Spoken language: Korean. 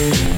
Thank you.